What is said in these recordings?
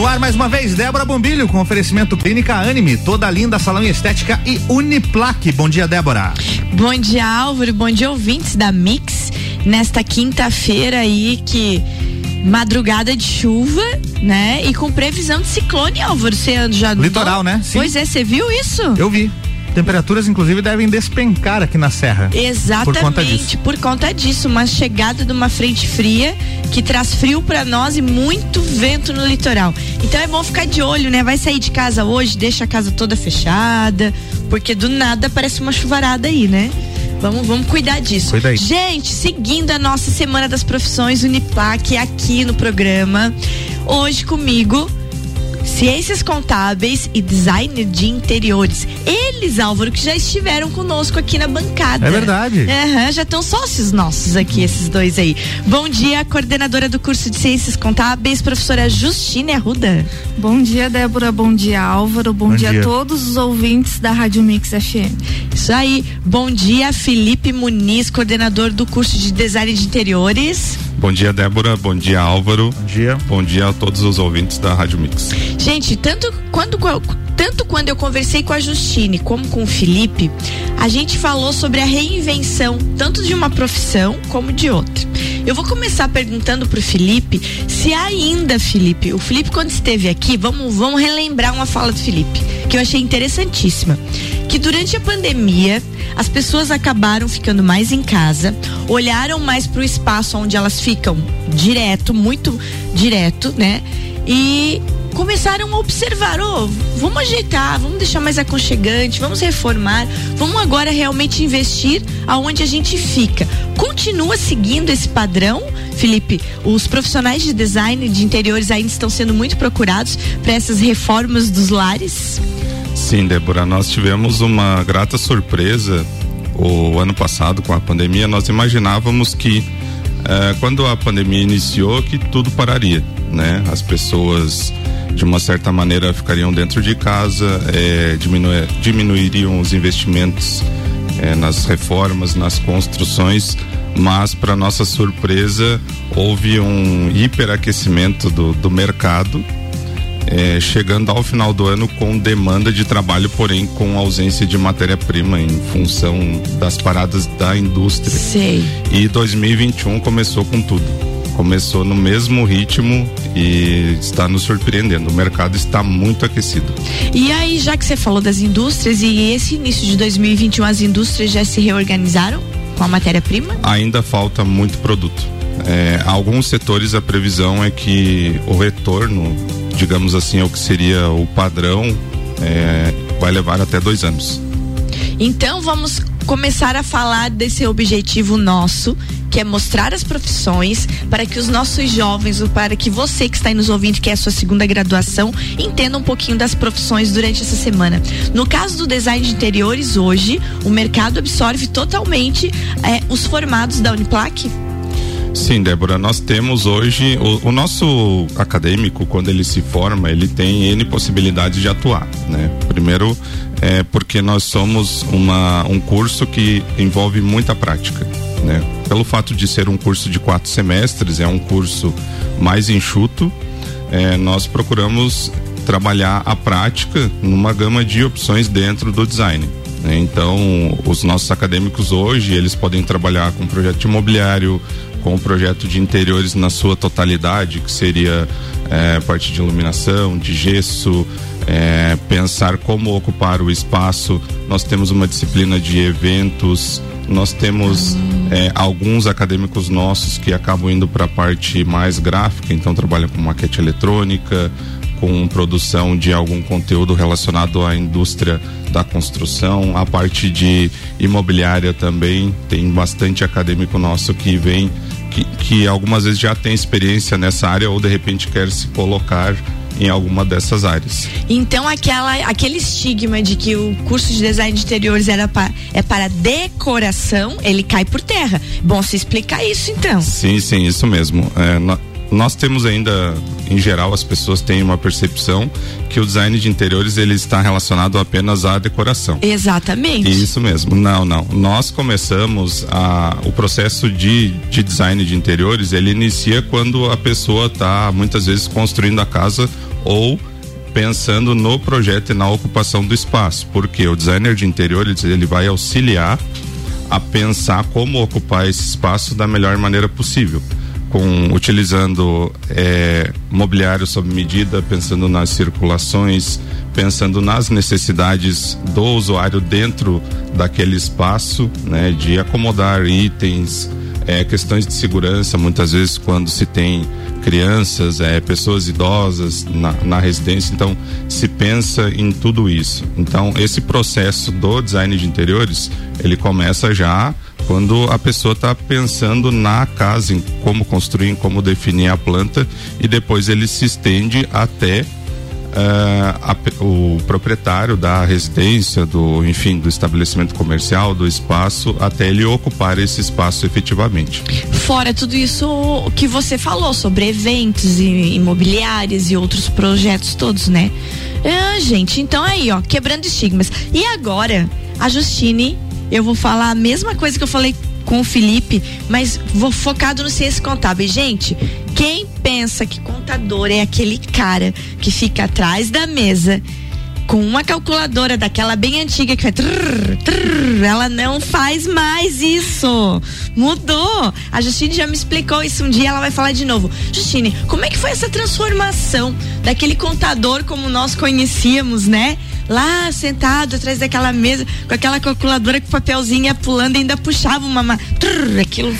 No ar mais uma vez, Débora Bombilho com oferecimento Clínica Anime, toda linda salão estética e Uniplaque. Bom dia, Débora. Bom dia, Álvaro. Bom dia, ouvintes da Mix. Nesta quinta-feira aí que madrugada de chuva, né? E com previsão de ciclone, Álvaro. Você já Litoral, né? Sim. Pois é, você viu isso? Eu vi. Temperaturas, inclusive, devem despencar aqui na Serra. Exatamente, por conta disso. Por conta disso uma chegada de uma frente fria que traz frio para nós e muito vento no litoral. Então é bom ficar de olho, né? Vai sair de casa hoje, deixa a casa toda fechada, porque do nada parece uma chuvarada aí, né? Vamos, vamos cuidar disso. Cuida. Gente, seguindo a nossa Semana das Profissões Uniplac aqui no programa, hoje comigo Ciências Contábeis e Designer de Interiores. Eles, Álvaro, que já estiveram conosco aqui na bancada. É verdade. Uhum, já estão sócios nossos aqui, esses dois aí. Bom dia, coordenadora do curso de Ciências Contábeis, professora Justine Arruda. Bom dia, Débora. Bom dia, Álvaro. Bom, Bom dia, dia a todos os ouvintes da Rádio Mix FM. Isso aí. Bom dia, Felipe Muniz, coordenador do curso de Design de Interiores. Bom dia, Débora. Bom dia, Álvaro. Bom dia. Bom dia a todos os ouvintes da Rádio Mix. Gente, tanto quando tanto quando eu conversei com a Justine como com o Felipe, a gente falou sobre a reinvenção tanto de uma profissão como de outra. Eu vou começar perguntando pro Felipe se ainda, Felipe, o Felipe quando esteve aqui, vamos, vamos relembrar uma fala do Felipe, que eu achei interessantíssima. Que durante a pandemia, as pessoas acabaram ficando mais em casa, olharam mais para o espaço onde elas ficam direto, muito direto, né? E começaram a observar, oh, vamos ajeitar, vamos deixar mais aconchegante, vamos reformar, vamos agora realmente investir aonde a gente fica. Continua seguindo esse padrão, Felipe? Os profissionais de design de interiores ainda estão sendo muito procurados para essas reformas dos lares? Sim, Débora, nós tivemos uma grata surpresa o ano passado com a pandemia. Nós imaginávamos que eh, quando a pandemia iniciou que tudo pararia, né? As pessoas de uma certa maneira ficariam dentro de casa, eh, diminuiriam os investimentos eh, nas reformas, nas construções, mas para nossa surpresa houve um hiperaquecimento do, do mercado é, chegando ao final do ano com demanda de trabalho, porém com ausência de matéria-prima em função das paradas da indústria. Sei. E 2021 começou com tudo. Começou no mesmo ritmo e está nos surpreendendo. O mercado está muito aquecido. E aí, já que você falou das indústrias e esse início de 2021, as indústrias já se reorganizaram com a matéria-prima? Ainda falta muito produto. É, alguns setores a previsão é que o retorno digamos assim, ao que seria o padrão, é, vai levar até dois anos. Então vamos começar a falar desse objetivo nosso, que é mostrar as profissões para que os nossos jovens, ou para que você que está aí nos ouvindo, que é a sua segunda graduação, entenda um pouquinho das profissões durante essa semana. No caso do design de interiores, hoje, o mercado absorve totalmente é, os formados da Uniplac? Sim, Débora, nós temos hoje o, o, nosso acadêmico quando ele se forma, ele tem N possibilidades de atuar, né? Primeiro, é porque nós somos uma, um curso que envolve muita prática, né? Pelo fato de ser um curso de quatro semestres, é um curso mais enxuto, é, nós procuramos trabalhar a prática numa gama de opções dentro do design. Né? Então, os nossos acadêmicos hoje, eles podem trabalhar com projeto imobiliário, com o projeto de interiores na sua totalidade, que seria é, parte de iluminação, de gesso, é, pensar como ocupar o espaço. Nós temos uma disciplina de eventos, nós temos é, alguns acadêmicos nossos que acabam indo para a parte mais gráfica, então trabalham com maquete eletrônica, com produção de algum conteúdo relacionado à indústria da construção, a parte de imobiliária também, tem bastante acadêmico nosso que vem que, que algumas vezes já tem experiência nessa área ou de repente quer se colocar em alguma dessas áreas. Então aquela, aquele estigma de que o curso de design de interiores era é para decoração, ele cai por terra. Bom, se explicar isso então. Sim, sim, isso mesmo. É, nós temos ainda, em geral, as pessoas têm uma percepção que o design de interiores ele está relacionado apenas à decoração. Exatamente. Isso mesmo. Não, não. Nós começamos a, o processo de, de design de interiores, ele inicia quando a pessoa está muitas vezes construindo a casa ou pensando no projeto e na ocupação do espaço, porque o designer de interiores ele vai auxiliar a pensar como ocupar esse espaço da melhor maneira possível com utilizando é, mobiliário sob medida, pensando nas circulações, pensando nas necessidades do usuário dentro daquele espaço, né, de acomodar itens, é, questões de segurança, muitas vezes quando se tem crianças, é, pessoas idosas na, na residência, então se pensa em tudo isso. Então esse processo do design de interiores ele começa já quando a pessoa está pensando na casa, em como construir, em como definir a planta e depois ele se estende até Uh, a, o proprietário da residência, do enfim, do estabelecimento comercial, do espaço, até ele ocupar esse espaço efetivamente. Fora tudo isso que você falou sobre eventos e imobiliários e outros projetos todos, né? Ah, gente, então aí, ó, quebrando estigmas. E agora, a Justine eu vou falar a mesma coisa que eu falei com o Felipe, mas vou focado no ciência contábil. Gente, quem pensa que contador é aquele cara que fica atrás da mesa com uma calculadora daquela bem antiga que faz trrr, trrr, ela não faz mais isso. Mudou. A Justine já me explicou isso um dia, ela vai falar de novo. Justine, como é que foi essa transformação daquele contador como nós conhecíamos, né? Lá sentado atrás daquela mesa, com aquela calculadora com papelzinho pulando ainda puxava uma. Trrr, aquilo.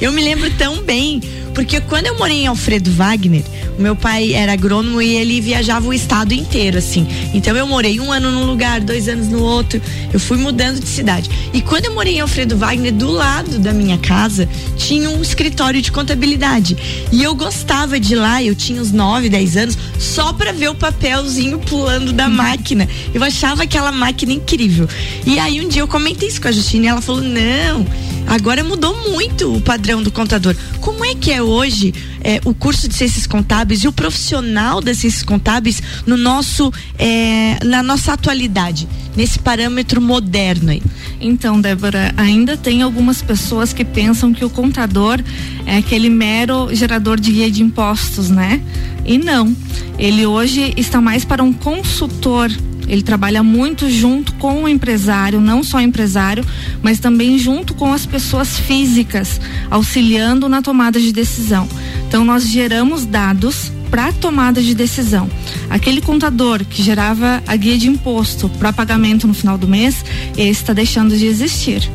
Eu me lembro tão bem. Porque quando eu morei em Alfredo Wagner, o meu pai era agrônomo e ele viajava o estado inteiro, assim. Então eu morei um ano num lugar, dois anos no outro. Eu fui mudando de cidade. E quando eu morei em Alfredo Wagner, do lado da minha casa, tinha um escritório de contabilidade. E eu gostava de ir lá, eu tinha uns 9, 10 anos, só para ver o papelzinho pulando da máquina. Eu achava aquela máquina incrível. E aí um dia eu comentei isso com a Justina e ela falou: não, agora mudou muito o padrão do contador. Como é que é hoje é, o curso de ciências contábeis e o profissional das ciências contábeis no nosso, é, na nossa atualidade, nesse parâmetro moderno aí? Então, Débora, ainda tem algumas pessoas que pensam que o contador é aquele mero gerador de guia de impostos, né? E não. Ele hoje está mais para um consultor ele trabalha muito junto com o empresário, não só empresário, mas também junto com as pessoas físicas, auxiliando na tomada de decisão. Então, nós geramos dados para tomada de decisão. Aquele contador que gerava a guia de imposto para pagamento no final do mês, esse está deixando de existir.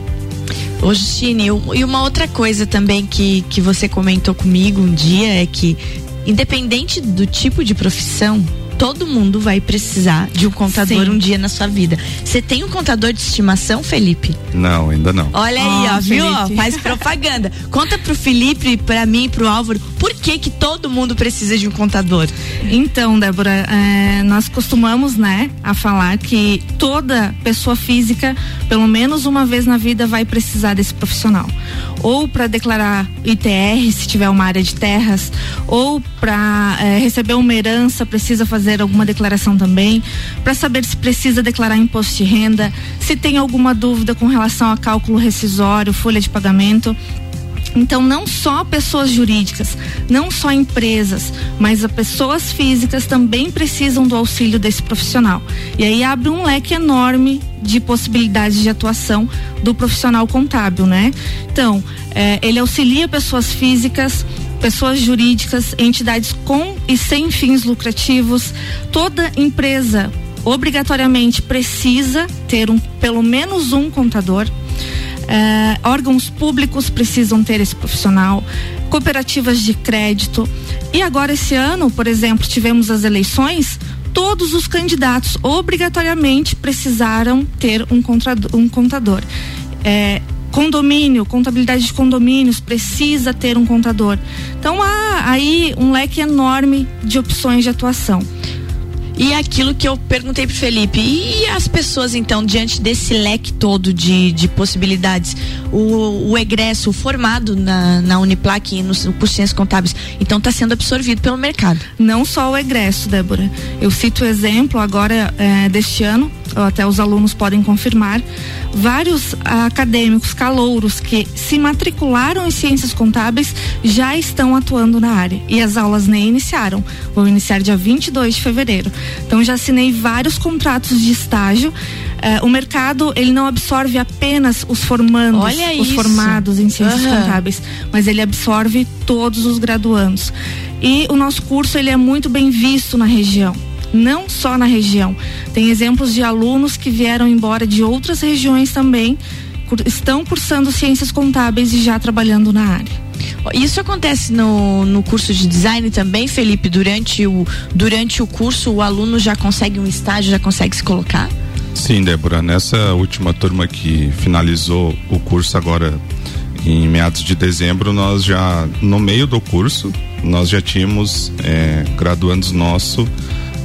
Ô Justine, e uma outra coisa também que, que você comentou comigo um dia é que, independente do tipo de profissão, todo mundo vai precisar de um contador Sim. um dia na sua vida. Você tem um contador de estimação, Felipe? Não, ainda não. Olha aí, ó, viu? Faz propaganda. Conta pro Felipe, pra mim e pro Álvaro, por que que todo mundo precisa de um contador? Então, Débora, é, nós costumamos, né, a falar que toda pessoa física, pelo menos uma vez na vida, vai precisar desse profissional. Ou para declarar ITR, se tiver uma área de terras, ou para é, receber uma herança, precisa fazer fazer alguma declaração também, para saber se precisa declarar imposto de renda, se tem alguma dúvida com relação a cálculo rescisório, folha de pagamento. Então, não só pessoas jurídicas, não só empresas, mas as pessoas físicas também precisam do auxílio desse profissional. E aí abre um leque enorme de possibilidades de atuação do profissional contábil, né? Então, eh, ele auxilia pessoas físicas, pessoas jurídicas, entidades com e sem fins lucrativos, toda empresa obrigatoriamente precisa ter um, pelo menos um contador. Uh, órgãos públicos precisam ter esse profissional, cooperativas de crédito. E agora, esse ano, por exemplo, tivemos as eleições, todos os candidatos obrigatoriamente precisaram ter um, contador. Um contador. É, condomínio, contabilidade de condomínios, precisa ter um contador. Então há aí um leque enorme de opções de atuação. E aquilo que eu perguntei pro Felipe, e as pessoas então, diante desse leque todo de, de possibilidades, o, o egresso, formado na, na Uniplac e no curso de ciências contábeis, então está sendo absorvido pelo mercado? Não só o egresso, Débora. Eu cito o exemplo agora é, deste ano, até os alunos podem confirmar, vários acadêmicos calouros que se matricularam em ciências contábeis já estão atuando na área e as aulas nem iniciaram, vão iniciar dia 22 de fevereiro. Então já assinei vários contratos de estágio. Eh, o mercado ele não absorve apenas os formandos, Olha os isso. formados em ciências Aham. contábeis, mas ele absorve todos os graduandos. E o nosso curso ele é muito bem visto na região não só na região. Tem exemplos de alunos que vieram embora de outras regiões também, estão cursando ciências contábeis e já trabalhando na área. Isso acontece no, no curso de design também, Felipe? Durante o, durante o curso, o aluno já consegue um estágio, já consegue se colocar? Sim, Débora, nessa última turma que finalizou o curso agora em meados de dezembro, nós já, no meio do curso, nós já tínhamos eh, graduandos nosso,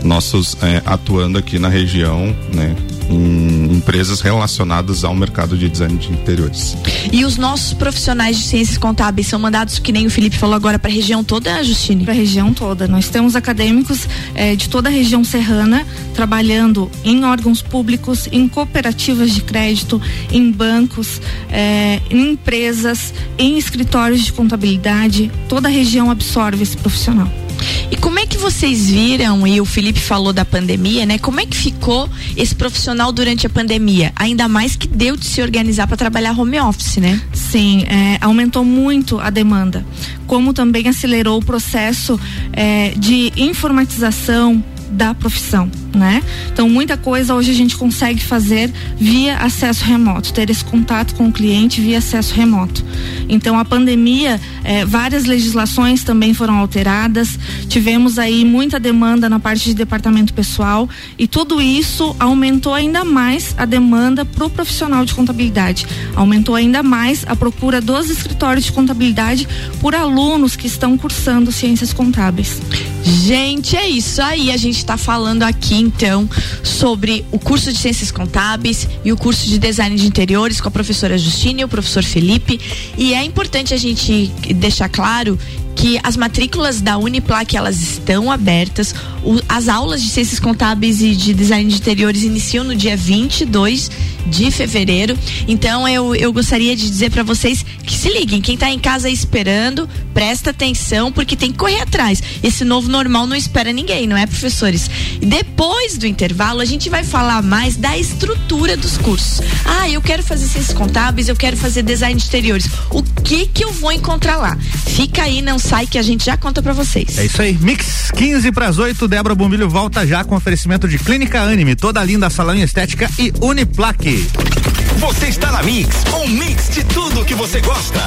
nossos eh, atuando aqui na região, né, em empresas relacionadas ao mercado de design de interiores. E os nossos profissionais de ciências contábeis são mandados, que nem o Felipe falou agora, para a região toda, Justine? Para a região toda. Nós temos acadêmicos eh, de toda a região serrana trabalhando em órgãos públicos, em cooperativas de crédito, em bancos, eh, em empresas, em escritórios de contabilidade. Toda a região absorve esse profissional. E como é que vocês viram, e o Felipe falou da pandemia, né? Como é que ficou esse profissional durante a pandemia? Ainda mais que deu de se organizar para trabalhar home office, né? Sim, é, aumentou muito a demanda, como também acelerou o processo é, de informatização da profissão, né? Então muita coisa hoje a gente consegue fazer via acesso remoto, ter esse contato com o cliente via acesso remoto. Então a pandemia, é, várias legislações também foram alteradas, tivemos aí muita demanda na parte de departamento pessoal e tudo isso aumentou ainda mais a demanda para o profissional de contabilidade, aumentou ainda mais a procura dos escritórios de contabilidade por alunos que estão cursando ciências contábeis. Gente, é isso aí. A gente está falando aqui então sobre o curso de Ciências Contábeis e o curso de Design de Interiores com a professora Justine e o professor Felipe. E é importante a gente deixar claro que as matrículas da Uniplac elas estão abertas. O- as aulas de ciências contábeis e de design de interiores iniciam no dia 22 de fevereiro. Então eu, eu gostaria de dizer para vocês que se liguem, quem tá em casa esperando, presta atenção porque tem que correr atrás. Esse novo normal não espera ninguém, não é, professores? Depois do intervalo a gente vai falar mais da estrutura dos cursos. Ah, eu quero fazer ciências contábeis, eu quero fazer design de interiores. O que que eu vou encontrar lá? Fica aí, não sai que a gente já conta para vocês. É isso aí. Mix 15 para as 8. Débora Bombilho volta já com oferecimento de Clínica Anime, toda linda salão em estética e Uniplaque. Você está na Mix, um mix de tudo que você gosta.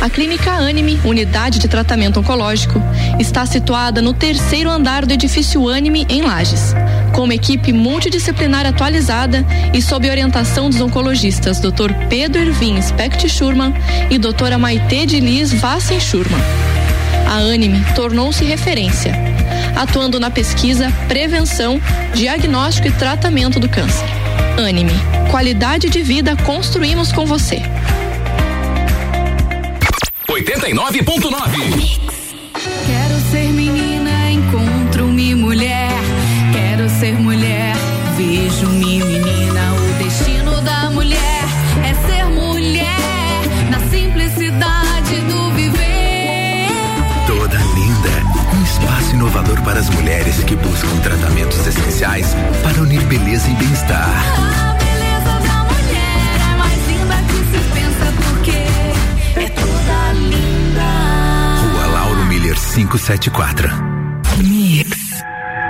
A Clínica Anime, unidade de tratamento oncológico, está situada no terceiro andar do edifício Anime, em Lages. Com uma equipe multidisciplinar atualizada e sob orientação dos oncologistas Dr. Pedro Ervin Specht Schurman e doutora Maite de Liz Vassen Schurman. A Anime tornou-se referência, atuando na pesquisa, prevenção, diagnóstico e tratamento do câncer. Anime, qualidade de vida construímos com você. 89.9. que buscam tratamentos essenciais para unir beleza e bem-estar. A beleza da mulher é mais linda que se pensa porque é toda linda. Rua Lauro Miller 574.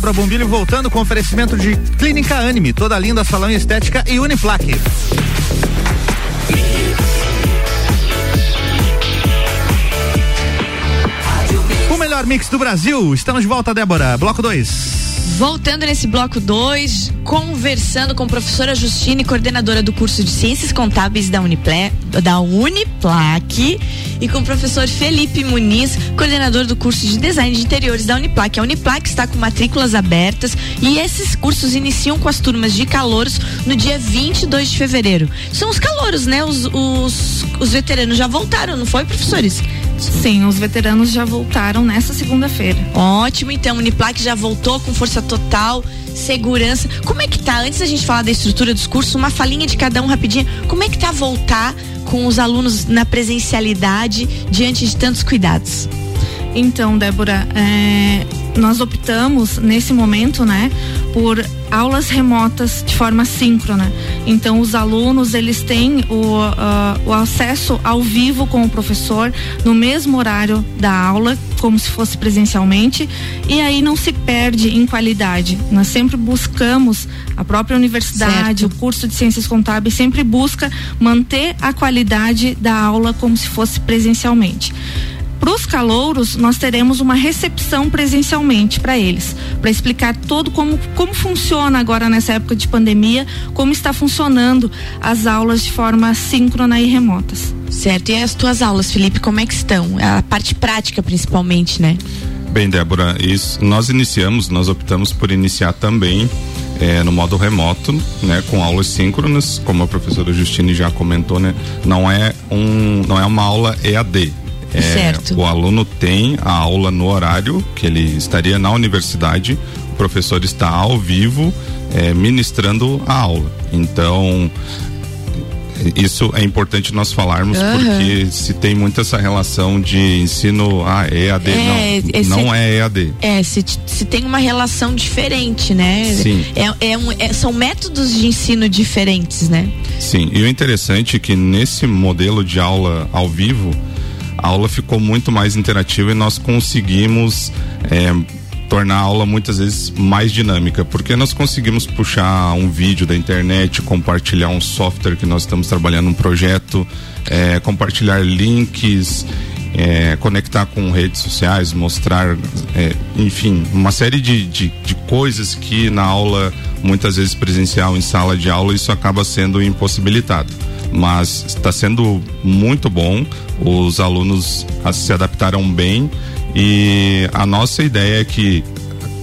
Débora Bombilho voltando com oferecimento de Clínica Anime, toda linda salão estética e Uniplaque. Melhor mix do Brasil. Estamos de volta, Débora. Bloco 2. Voltando nesse bloco 2, conversando com a professora Justine, coordenadora do curso de Ciências Contábeis da, Uniple, da Uniplac, e com o professor Felipe Muniz, coordenador do curso de Design de Interiores da Uniplac. A Uniplac está com matrículas abertas e esses cursos iniciam com as turmas de calouros no dia 22 de fevereiro. São os calouros, né? Os, os, os veteranos já voltaram, não foi, professores? Sim, os veteranos já voltaram nessa segunda-feira. Ótimo, então, Uniplac já voltou com força total, segurança. Como é que tá? Antes da gente falar da estrutura dos cursos, uma falinha de cada um rapidinho. Como é que tá voltar com os alunos na presencialidade diante de tantos cuidados? Então, Débora, é, nós optamos nesse momento, né, por aulas remotas de forma síncrona. Então, os alunos eles têm o, ah, o acesso ao vivo com o professor no mesmo horário da aula, como se fosse presencialmente, e aí não se perde em qualidade. Nós sempre buscamos a própria universidade, Certo. o curso de ciências contábeis sempre busca manter a qualidade da aula como se fosse presencialmente. Para os calouros, nós teremos uma recepção presencialmente para eles, para explicar todo como, como funciona agora nessa época de pandemia, como está funcionando as aulas de forma síncrona e remotas. Certo. E as tuas aulas, Felipe, como é que estão? A parte prática, principalmente, né? Bem, Débora, isso, nós iniciamos, nós optamos por iniciar também eh, no modo remoto, né, com aulas síncronas, como a professora Justine já comentou, né, não é um, não é uma aula EAD. É, Certo. O aluno tem a aula no horário que ele estaria na universidade, o professor está ao vivo eh, ministrando a aula. Então isso é importante nós falarmos Aham. porque se tem muito essa relação de ensino ah, EAD, É, não, esse- não é EAD. É, se, se tem uma relação diferente, né? Sim. É, é um- é- são métodos de ensino diferentes, né? Sim, e o interessante é que nesse modelo de aula ao vivo, a aula ficou muito mais interativa e nós conseguimos é, tornar a aula muitas vezes mais dinâmica, porque nós conseguimos puxar um vídeo da internet, compartilhar um software que nós estamos trabalhando um projeto, é, compartilhar links, é, conectar com redes sociais, mostrar, é, enfim, uma série de, de, de coisas que na aula, muitas vezes presencial, em sala de aula, isso acaba sendo impossibilitado. Mas está sendo muito bom, os alunos se adaptaram bem e a nossa ideia é que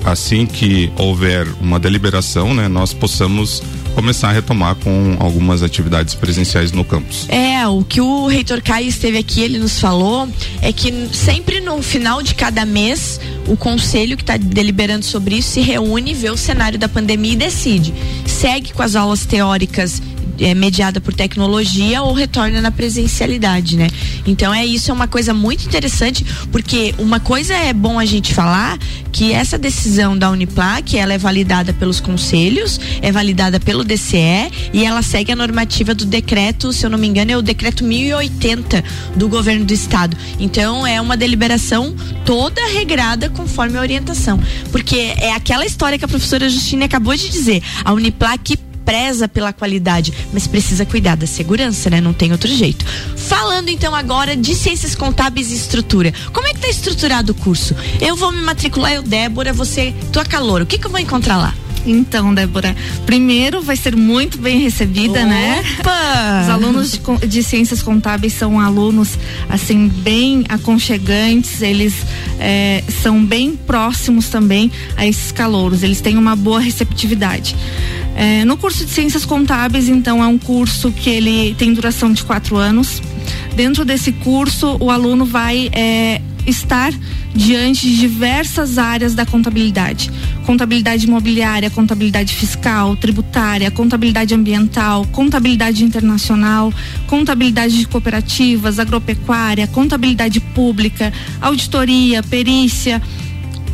assim que houver uma deliberação, né, nós possamos começar a retomar com algumas atividades presenciais no campus. É, o que o reitor Caio esteve aqui, ele nos falou, é que sempre no final de cada mês, o conselho que está deliberando sobre isso se reúne, vê o cenário da pandemia e decide. Segue com as aulas teóricas é, mediada por tecnologia ou retorna na presencialidade, né? Então é isso, é uma coisa muito interessante, porque uma coisa é bom a gente falar que essa decisão da Uniplac, ela é validada pelos conselhos, é validada pelo DCE e ela segue a normativa do decreto, se eu não me engano, é o decreto 1080 do governo do estado. Então é uma deliberação toda regrada conforme a orientação, porque é aquela história que a professora Justine acabou de dizer. A Uniplac preza pela qualidade, mas precisa cuidar da segurança, né? Não tem outro jeito. Falando então agora de ciências contábeis e estrutura. Como é que tá estruturado o curso? Eu vou me matricular, eu, Débora, você, tua calor. O que que eu vou encontrar lá? Então, Débora, primeiro vai ser muito bem recebida, né? Opa! Os alunos de, de ciências contábeis são alunos assim bem aconchegantes, eles eh, são bem próximos também a esses calouros, eles têm uma boa receptividade. Eh, no curso de ciências contábeis, então, é um curso que ele tem duração de quatro anos. Dentro desse curso, o aluno vai eh, estar diante de diversas áreas da contabilidade, contabilidade imobiliária, contabilidade fiscal, tributária, contabilidade ambiental, contabilidade internacional, contabilidade de cooperativas, agropecuária, contabilidade pública, auditoria, perícia,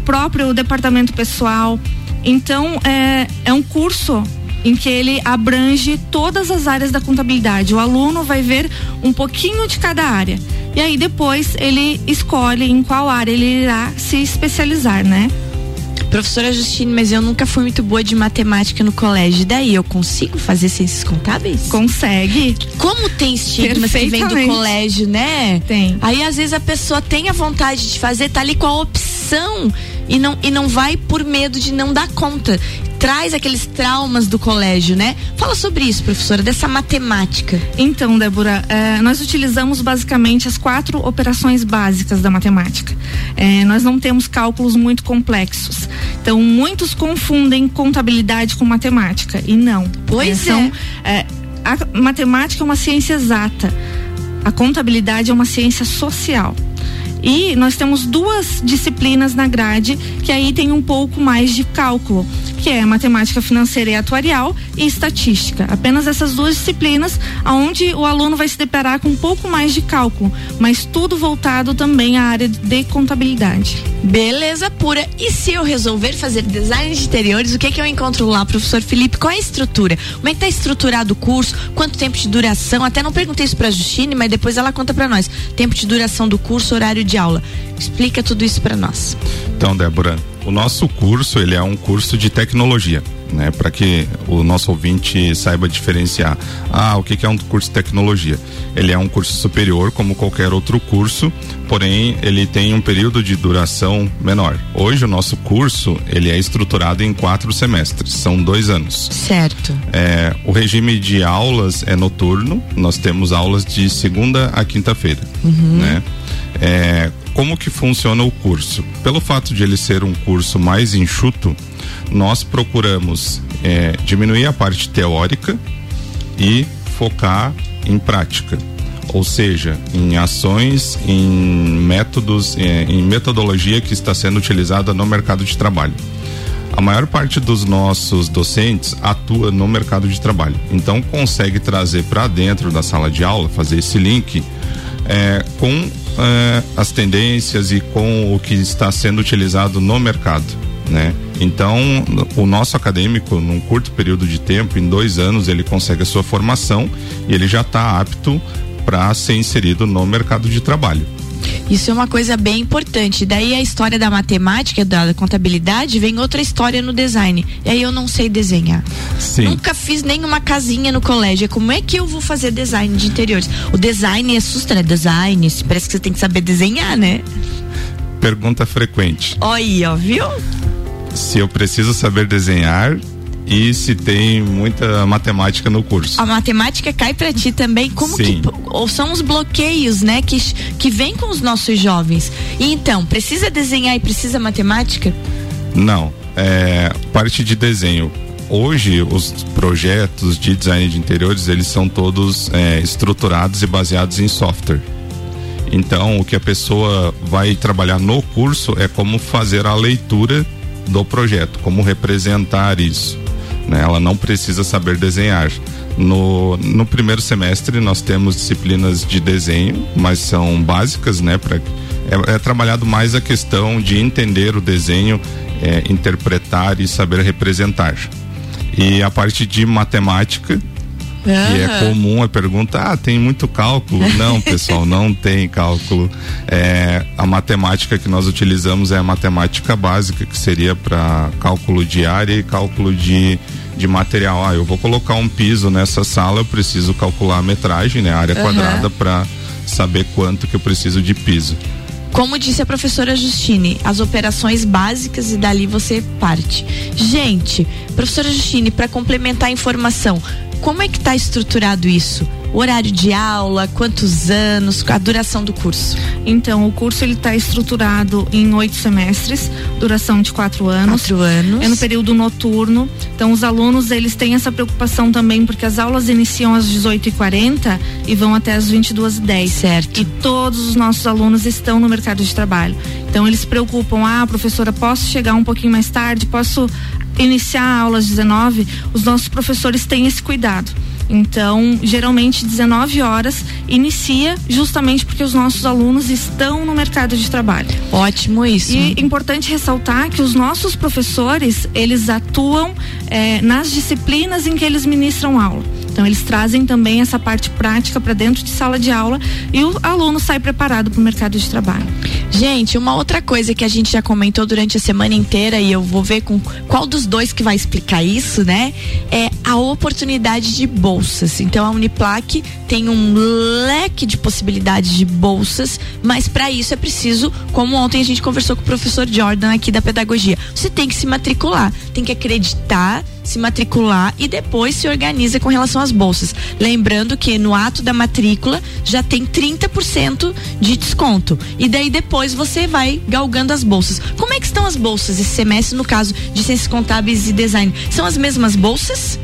próprio departamento pessoal. Então, é, é um curso em que ele abrange todas as áreas da contabilidade. O aluno vai ver um pouquinho de cada área. E aí depois ele escolhe em qual área ele irá se especializar, né? Professora Justine, mas eu nunca fui muito boa de matemática no colégio. Daí eu consigo fazer ciências contábeis? Consegue. Como tem estigmas que vem do colégio, né? Tem. Aí às vezes a pessoa tem a vontade de fazer, tá ali com a opção e não, e não vai por medo de não dar conta. Traz aqueles traumas do colégio, né? Fala sobre isso, professora, dessa matemática. Então, Débora, eh, nós utilizamos basicamente as quatro operações básicas da matemática. Eh, nós não temos cálculos muito complexos. Então, muitos confundem contabilidade com matemática. E não. Pois são, eh, a matemática é uma ciência exata. A contabilidade é uma ciência social. E nós temos duas disciplinas na grade que aí tem um pouco mais de cálculo, que é matemática financeira e atuarial e estatística. Apenas essas duas disciplinas, aonde o aluno vai se deparar com um pouco mais de cálculo, mas tudo voltado também à área de contabilidade. Beleza pura. E se eu resolver fazer design de interiores, o que que eu encontro lá, professor Felipe? Qual é a estrutura? Como é que tá estruturado o curso? Quanto tempo de duração? Até não perguntei isso pra Justine, mas depois ela conta pra nós. Tempo de duração do curso, horário de aula. Explica tudo isso pra nós. Então, Débora, o nosso curso ele é um curso de tecnologia, né? Para que o nosso ouvinte saiba diferenciar. Ah, o que, que é um curso de tecnologia? Ele é um curso superior, como qualquer outro curso, porém ele tem um período de duração menor. Hoje o nosso curso ele é estruturado em quatro semestres, são dois anos. Certo. É, o regime de aulas é noturno, nós temos aulas de segunda a quinta-feira, né? É, como que funciona o curso? Pelo fato de ele ser um curso mais enxuto, nós procuramos é, diminuir a parte teórica e focar em prática, ou seja, em ações, em métodos, é, em metodologia que está sendo utilizada no mercado de trabalho. A maior parte dos nossos docentes atua no mercado de trabalho, então consegue trazer para dentro da sala de aula, fazer esse link é, com é, as tendências e com o que está sendo utilizado no mercado, né? Então, o nosso acadêmico, num curto período de tempo, em dois anos, ele consegue a sua formação e ele já está apto para ser inserido no mercado de trabalho. Isso é uma coisa bem importante. Daí a história da matemática, da contabilidade, vem outra história no design. E aí eu não sei desenhar. Sim. Nunca fiz nenhuma casinha no colégio. Como é que eu vou fazer design de interiores? O design assusta, né? Design, parece que você tem que saber desenhar, né? Pergunta frequente: Olha, ó, viu? se eu preciso saber desenhar e se tem muita matemática no curso. A matemática cai pra ti também. Como Sim. que ou são os bloqueios, né, que que vem com os nossos jovens? E então, precisa desenhar e precisa matemática? Não, é, parte de desenho. Hoje, os projetos de design de interiores, eles são todos é, estruturados e baseados em software. Então, o que a pessoa vai trabalhar no curso é como fazer a leitura do projeto, como representar isso. Né? Ela não precisa saber desenhar. No, no primeiro semestre, nós temos disciplinas de desenho, mas são básicas, né? Pra, é, é trabalhado mais a questão de entender o desenho, é, interpretar e saber representar. E a parte de matemática, que é comum a pergunta, ah, tem muito cálculo. Não, pessoal, não tem cálculo. É, a matemática que nós utilizamos é a matemática básica, que seria para cálculo de área e cálculo de, de material. Ah, eu vou colocar um piso nessa sala, eu preciso calcular a metragem, né, a área quadrada, para saber quanto que eu preciso de piso. Como disse a professora Justine, as operações básicas e dali você parte. Gente, professora Justine, para complementar a informação, como é que está estruturado isso? Horário de aula, quantos anos, a duração do curso? Então, o curso ele está estruturado em oito semestres, duração de quatro anos. Quatro anos. É no período noturno. Então, os alunos eles têm essa preocupação também porque as aulas iniciam às 18h40 e vão até às 22h10. Certo. E todos os nossos alunos estão no mercado de trabalho. Então eles se preocupam, ah, professora, posso chegar um pouquinho mais tarde, posso iniciar a aula às 19? Os nossos professores têm esse cuidado. Então, geralmente 19 horas inicia justamente porque os nossos alunos estão no mercado de trabalho. Ótimo isso. E importante ressaltar que os nossos professores, eles atuam eh, nas disciplinas em que eles ministram aula. Então eles trazem também essa parte prática para dentro de sala de aula e o aluno sai preparado para o mercado de trabalho. Gente, uma outra coisa que a gente já comentou durante a semana inteira e eu vou ver com qual dos dois que vai explicar isso, né? É a oportunidade de bolsas. Então a Uniplac tem um leque de possibilidades de bolsas, mas para isso é preciso, como ontem a gente conversou com o professor Jordan aqui da pedagogia, você tem que se matricular, tem que acreditar se matricular e depois se organiza com relação às bolsas. Lembrando que no ato da matrícula já tem 30% de desconto. E daí depois você vai galgando as bolsas. Como é que estão as bolsas esse semestre no caso de ciências contábeis e design? São as mesmas bolsas?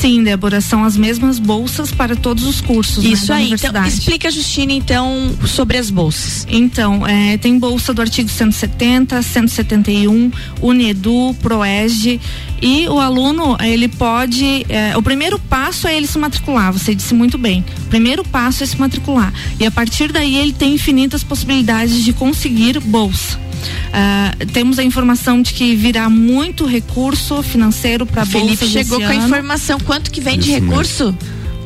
Sim, Débora, são as mesmas bolsas para todos os cursos né, Isso da aí. Então, explica, Justina, então, sobre as bolsas. Então, é, tem bolsa do artigo 170, 171, Unedu, Proeg e o aluno, ele pode, é, o primeiro passo é ele se matricular, você disse muito bem. O primeiro passo é se matricular. E a partir daí ele tem infinitas possibilidades de conseguir bolsa. Ah, temos a informação de que virá muito recurso financeiro para a bolsa Felipe chegou com a informação. Quanto que vem de Isso recurso?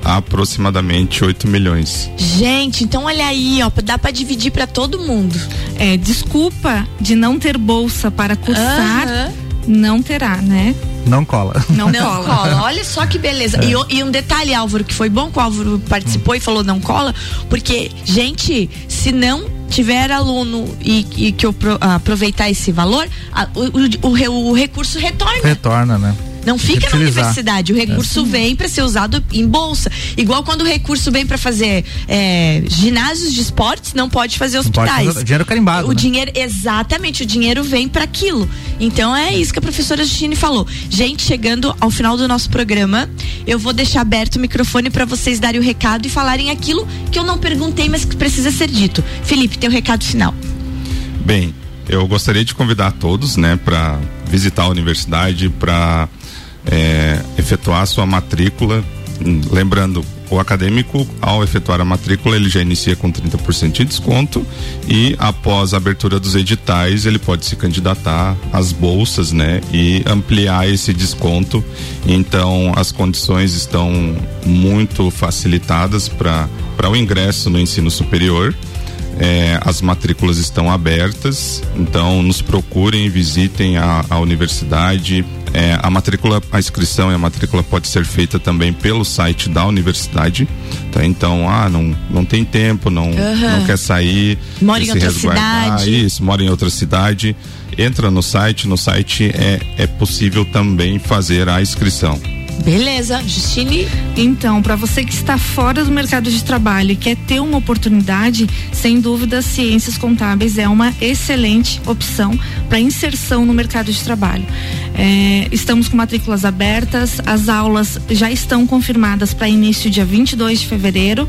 Aproximadamente 8 milhões. Gente, então olha aí, ó, dá para dividir para todo mundo. É, desculpa de não ter bolsa para cursar, não terá, né? Não cola. Não, Não cola. cola. Olha só que beleza. E o- E, um detalhe, Álvaro, que foi bom que o Álvaro participou e falou não cola, porque, gente, se não tiver aluno e, e que eu pro- aproveitar esse valor, a- o, o- o o recurso retorna. Retorna, né? Não fica na utilizar. universidade. O recurso vem para ser usado em bolsa. Igual quando o recurso vem para fazer é, ginásios de esportes, não pode fazer Não pode hospitais. fazer- dinheiro carimbado, O né? dinheiro, exatamente, o dinheiro vem para aquilo. Então é isso que a professora Justine falou. Gente, chegando ao final do nosso programa, eu vou deixar aberto o microfone para vocês darem o recado e falarem aquilo que eu não perguntei, mas que precisa ser dito. Felipe, teu recado final. Bem, eu gostaria de convidar todos, né, para visitar a universidade, para efetuar a sua matrícula. Lembrando, o acadêmico, ao efetuar a matrícula, ele já inicia com 30% de desconto e após a abertura dos editais, ele pode se candidatar às bolsas, né, e ampliar esse desconto. Então, as condições estão muito facilitadas para o ingresso no ensino superior. É, as matrículas estão abertas, então nos procurem, visitem a, a universidade. É, a matrícula, a inscrição e a matrícula pode ser feita também pelo site da universidade. Tá? Então, ah, não, não tem tempo, não, Aham. não quer sair. Mora em se outra resguardar, cidade. Isso, mora em outra cidade. Entra no site, no site é, é possível também fazer a inscrição. Beleza, Justine. Então, para você que está fora do mercado de trabalho e quer ter uma oportunidade, sem dúvida, ciências contábeis é uma excelente opção para inserção no mercado de trabalho. É, estamos com matrículas abertas, as aulas já estão confirmadas para início dia 22 de fevereiro.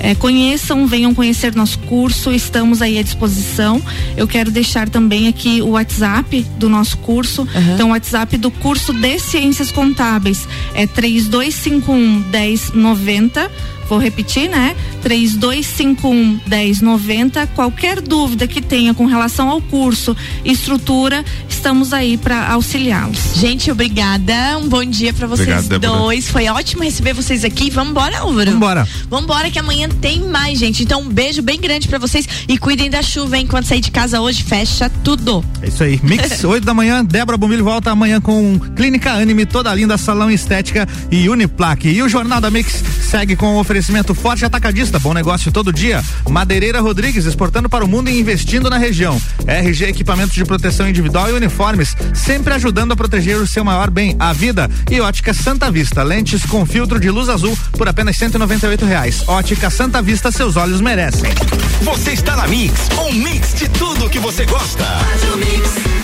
É, conheçam, venham conhecer nosso curso, estamos aí à disposição. Eu quero deixar também aqui o WhatsApp do nosso curso. Então, o WhatsApp do curso de Ciências Contábeis é 3251 1090. Vou repetir, né? 3251 1090. Qualquer dúvida que tenha com relação ao curso, estrutura, estamos aí para auxiliá-los. Gente, obrigada. Um bom dia pra vocês Obrigado, dois. Foi ótimo receber vocês aqui. Vamos embora, Álvaro? Vambora. Vambora que amanhã tem mais, gente. Então, um beijo bem grande pra vocês e cuidem da chuva, hein? Quando sair de casa hoje, fecha tudo. É isso aí. Mix 8 da manhã, Débora Bombilho volta amanhã com Clínica Anime, toda linda, salão estética e Uniplaque. E o Jornal da Mix segue com o oferecimento forte atacadista, bom negócio todo dia. Madeireira Rodrigues, exportando para o mundo e investindo na região. RG Equipamentos de Proteção Individual e Uniformes, sempre ajudando a proteger o seu maior bem, a vida. E Ótica Santa Vista, lentes com filtro de luz azul por apenas 198 reais. Ótica Santa Vista, seus olhos merecem. Você está na Mix, um mix de tudo que você gosta. Faz o mix.